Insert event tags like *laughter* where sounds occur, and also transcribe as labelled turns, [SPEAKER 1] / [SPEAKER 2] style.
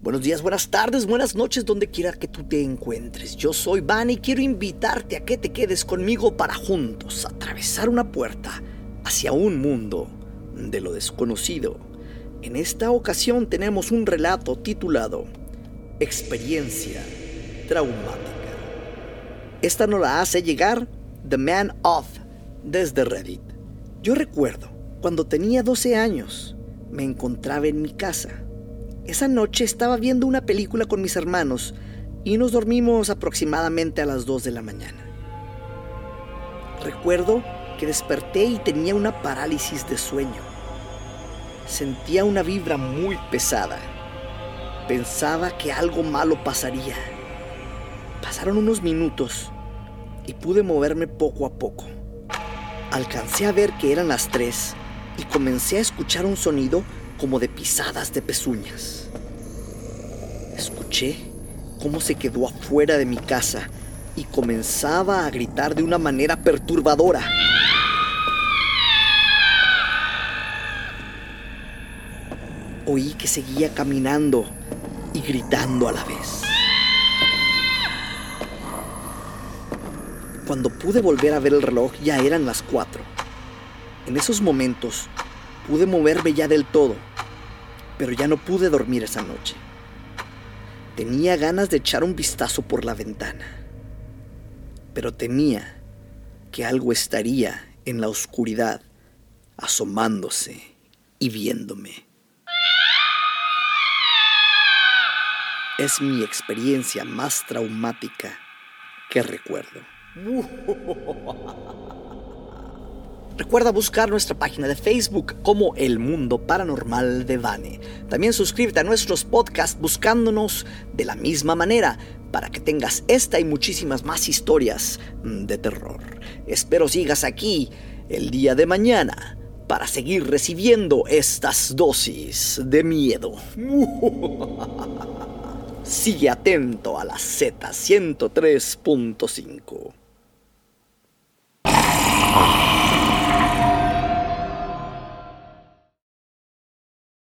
[SPEAKER 1] Buenos días, buenas tardes, buenas noches, donde quiera que tú te encuentres. Yo soy Van y quiero invitarte a que te quedes conmigo para juntos atravesar una puerta hacia un mundo de lo desconocido. En esta ocasión tenemos un relato titulado Experiencia Traumática. Esta nos la hace llegar The Man of desde Reddit. Yo recuerdo, cuando tenía 12 años, me encontraba en mi casa esa noche estaba viendo una película con mis hermanos y nos dormimos aproximadamente a las 2 de la mañana. Recuerdo que desperté y tenía una parálisis de sueño. Sentía una vibra muy pesada. Pensaba que algo malo pasaría. Pasaron unos minutos y pude moverme poco a poco. Alcancé a ver que eran las 3 y comencé a escuchar un sonido como de pisadas de pezuñas. Escuché cómo se quedó afuera de mi casa y comenzaba a gritar de una manera perturbadora. Oí que seguía caminando y gritando a la vez. Cuando pude volver a ver el reloj ya eran las cuatro. En esos momentos pude moverme ya del todo pero ya no pude dormir esa noche. Tenía ganas de echar un vistazo por la ventana, pero temía que algo estaría en la oscuridad, asomándose y viéndome. Es mi experiencia más traumática que recuerdo. *laughs* Recuerda buscar nuestra página de Facebook como El Mundo Paranormal de Vane. También suscríbete a nuestros podcasts buscándonos de la misma manera para que tengas esta y muchísimas más historias de terror. Espero sigas aquí el día de mañana para seguir recibiendo estas dosis de miedo. *laughs* Sigue atento a la Z103.5.